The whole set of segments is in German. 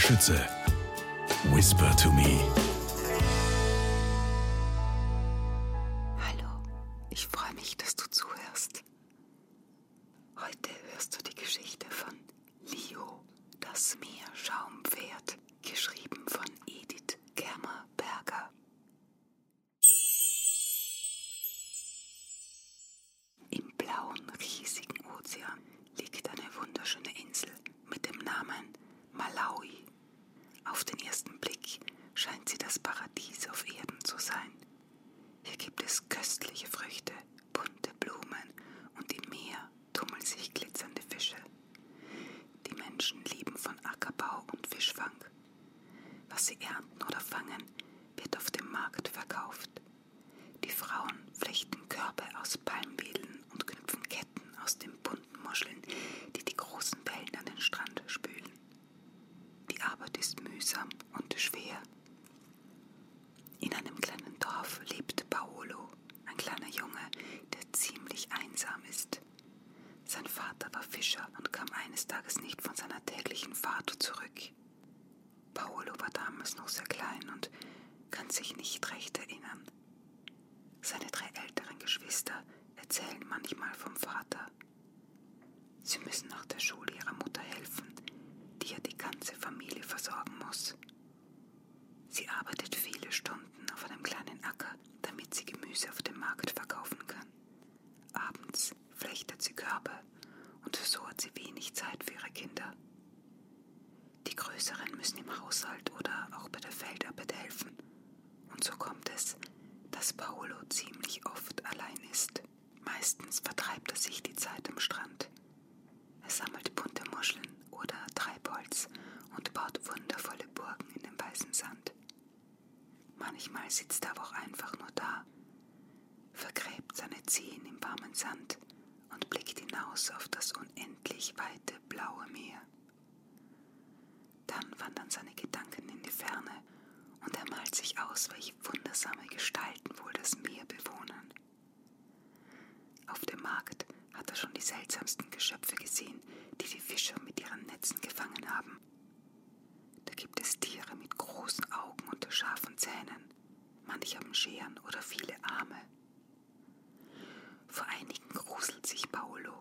Schütze. Whisper to me. Hallo, ich freue mich, dass du zuhörst. Heute hörst du die Geschichte von Leo, das Meerschaumpferd, geschrieben von Edith Germer-Berger. Im blauen, riesigen Ozean liegt eine wunderschöne Insel mit dem Namen Malawi. Auf den ersten Blick scheint sie das Paradies auf Erden zu sein. Hier gibt es köstliche Früchte, bunte Blumen und im Meer tummeln sich glitzernde Fische. Die Menschen lieben von Ackerbau und Fischfang. Was sie ernten oder fangen, wird auf dem Markt verkauft. Die Frauen flechten Körbe aus Palmwedeln und knüpfen Ketten aus den bunten Muscheln, die die großen Wellen an den Strand spülen. Die Arbeit ist mühsam und schwer. Paolo, ein kleiner Junge, der ziemlich einsam ist. Sein Vater war Fischer und kam eines Tages nicht von seiner täglichen Fahrt zurück. Paolo war damals noch sehr klein und kann sich nicht recht erinnern. Seine drei älteren Geschwister erzählen manchmal vom Vater. Sie müssen nach der Schule ihrer Mutter helfen, die ja die ganze Familie versorgen muss. Sie arbeitet viele Stunden auf einem kleinen Acker, damit sie Gemüse auf dem Markt verkaufen kann. Abends flechtet sie Körbe und so hat sie wenig Zeit für ihre Kinder. Die Größeren müssen im Haushalt oder auch bei der Feldarbeit helfen. Und so kommt es, dass Paolo ziemlich oft allein ist. Meistens vertreibt er sich die Zeit am Strand. Er sammelt bunte Muscheln oder Treibholz und baut wundervolle Burgen in dem weißen Sand. Manchmal sitzt er aber auch einfach nur da, vergräbt seine Zehen im warmen Sand und blickt hinaus auf das unendlich weite blaue Meer. Dann wandern seine Gedanken in die Ferne und er malt sich aus, welche wundersame Gestalten wohl das Meer bewohnen. Auf dem Markt hat er schon die seltsamsten Geschöpfe gesehen, die die Fischer mit ihren Netzen gefangen haben. Da gibt es Tiere mit großen Augen und scharfen Zähnen. Manche haben Scheren oder viele Arme. Vor einigen gruselt sich Paolo,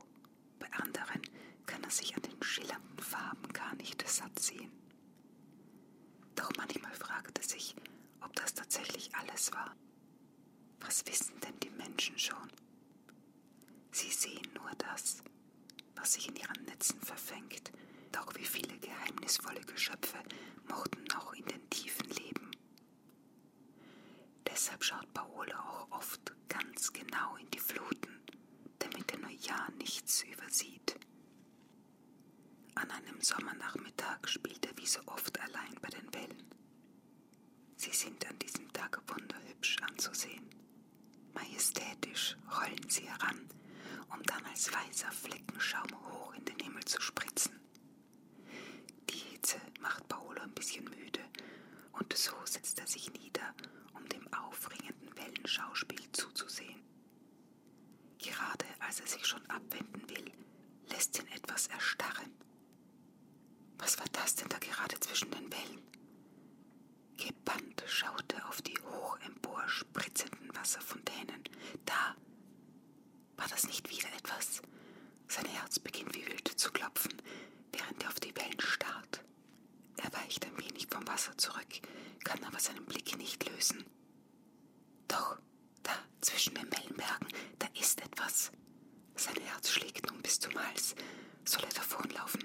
bei anderen kann er sich an den schillernden Farben gar nicht satt sehen. Doch manchmal fragt er sich, ob das tatsächlich alles war. Was wissen denn die Menschen schon? Sie sehen nur das, was sich in ihren Netzen verfängt, doch wie viele geheimnisvolle Geschöpfe mochten noch in den Tiefen leben. Deshalb schaut Paolo auch oft ganz genau in die Fluten, damit er nur ja nichts übersieht. An einem Sommernachmittag spielt er wie so oft allein bei den Wellen. Sie sind an diesem Tag wunderhübsch anzusehen. Majestätisch rollen sie heran, um dann als weißer Fleckenschaum hoch in den Himmel zu spritzen. Die Hitze macht Paolo ein bisschen müde und so setzt er sich nieder, um dem aufregenden Wellenschauspiel zuzusehen. Gerade als er sich schon abwenden will, lässt ihn etwas erstarren. Was war das denn da zwischen den Wellen? Gebannt schaut er auf die hoch empor spritzenden Wasserfontänen. Da war das nicht wieder etwas. Sein Herz beginnt wie wild zu klopfen, während er auf die Wellen starrt. Er weicht ein wenig vom Wasser zurück, kann aber seinen Blick nicht lösen. Doch, da zwischen den Wellenbergen, da ist etwas. Sein Herz schlägt nun bis zum Hals. Soll er davonlaufen?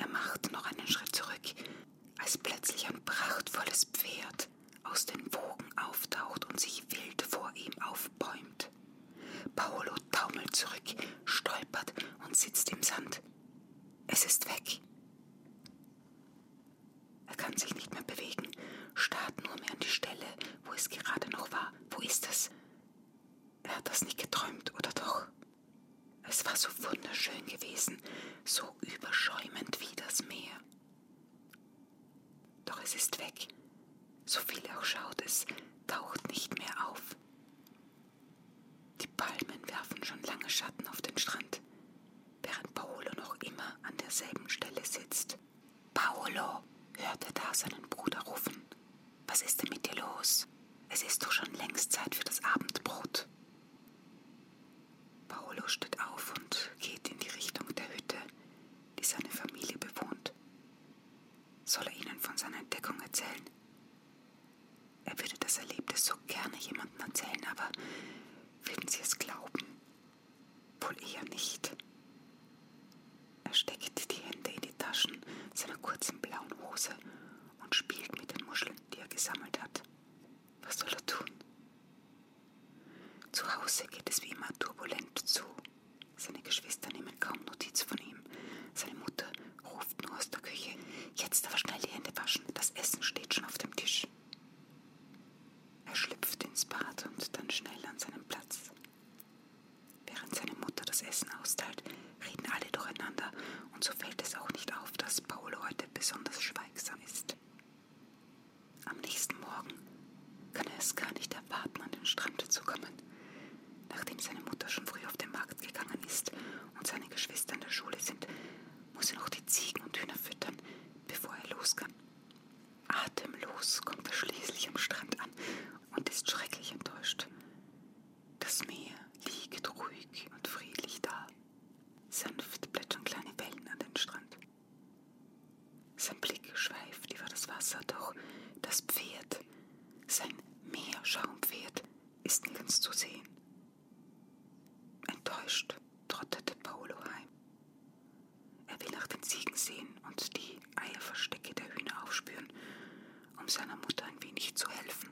Er macht noch einen Schritt zurück, als plötzlich ein prachtvolles Pferd aus den Wogen auftaucht und sich wild vor ihm aufbäumt. Paolo taumelt zurück, stolpert und sitzt im Sand. Es ist weg. Er kann sich nicht mehr bewegen, starrt nur mehr an die Stelle, wo es gerade noch war. Wo ist es? Er hat das nicht geträumt, oder doch? Es war so wunderschön gewesen, so überschäumend wie das Meer. Es ist weg. So viel auch schaut, es taucht nicht mehr auf. Die Palmen werfen schon lange Schatten auf den Strand, während Paolo noch immer an derselben Stelle sitzt. Paolo, hört er da seinen Bruder rufen. Was ist denn mit dir los? Es ist doch schon längst Zeit für das Abendbrot. Paolo steht auf und geht in die Richtung der Hütte, die seine Familie bewohnt. Soll er ihnen von seiner Entdeckung erzählen? Er würde das Erlebte so gerne jemandem erzählen, aber würden sie es glauben? Wohl eher nicht. Er steckt die Hände in die Taschen seiner kurzen Hose und spielt mit den Muscheln, die er gesammelt hat. Was soll er tun? Zu Hause geht es wie immer turbulent zu. Seine Geschwister nehmen kaum Notiz von ihm. Seine Mutter ruft nur aus der Küche. Jetzt aber schnell die Hände waschen. Das Essen steht schon auf dem Tisch. Er schlüpft ins Bad und dann schnell an seinen Platz. Während seine Mutter das Essen austeilt, reden alle durcheinander und so fällt es auch nicht auf, dass Paolo heute besonders schweigsam ist. Am nächsten Morgen kann er es gar nicht erwarten, an den Strand zu kommen. Nachdem seine Mutter schon früh auf den Markt gegangen ist und seine Geschwister in der Schule sind, muss er noch die Ziegen und Hühner füttern, bevor er los kann. Atemlos kommt er schließlich am Strand an und ist schrecklich enttäuscht. Das Meer liegt ruhig und friedlich da. Sanft plätschern kleine Wellen an den Strand. Sein Blick schweift über das Wasser, doch das Pferd, sein Meerschaumpferd, ist nirgends zu sehen. Enttäuscht trottete Paolo heim. Er will nach den Ziegen sehen und die Eierverstecke der Hühner aufspüren, um seiner Mutter ein wenig zu helfen.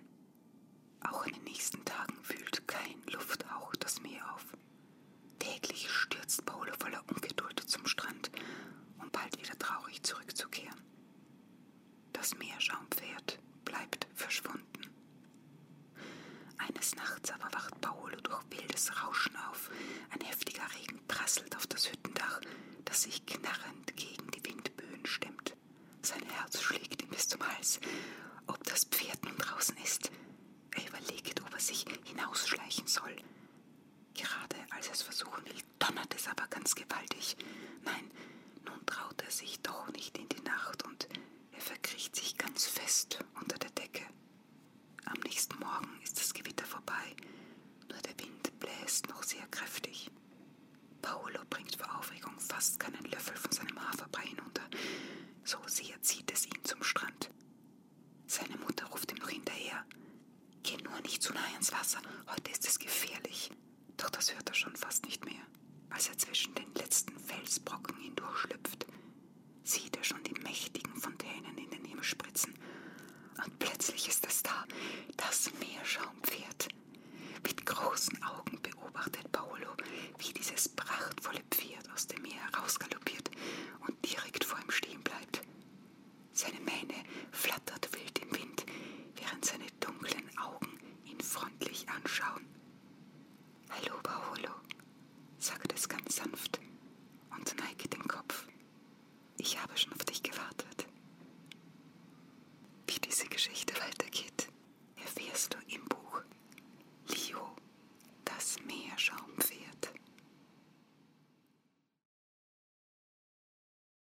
Auch in den nächsten Tagen fühlt kein Lufthauch das Meer auf. Täglich stürzt Paolo voller Ungeduld zum Strand, um bald wieder traurig zurückzukehren. Das Meerschaumpferd bleibt verschwunden. Eines Nachts aber wacht Paolo durch wildes Rauschen auf. Ein heftiger Regen prasselt auf das Hüttendach, das sich knarrend gegen die Windböen stemmt. Sein Herz schlägt ihm bis zum Hals. Ob das Pferd nun draußen ist? Er überlegt, ob er sich hinausschleichen soll. losgaloppiert und direkt vor ihm stehen bleibt. Seine Mähne flattert wild im Wind, während seine dunklen Augen ihn freundlich anschauen. Hallo, Paolo, sagt es ganz sanft und neigt den Kopf. Ich habe schon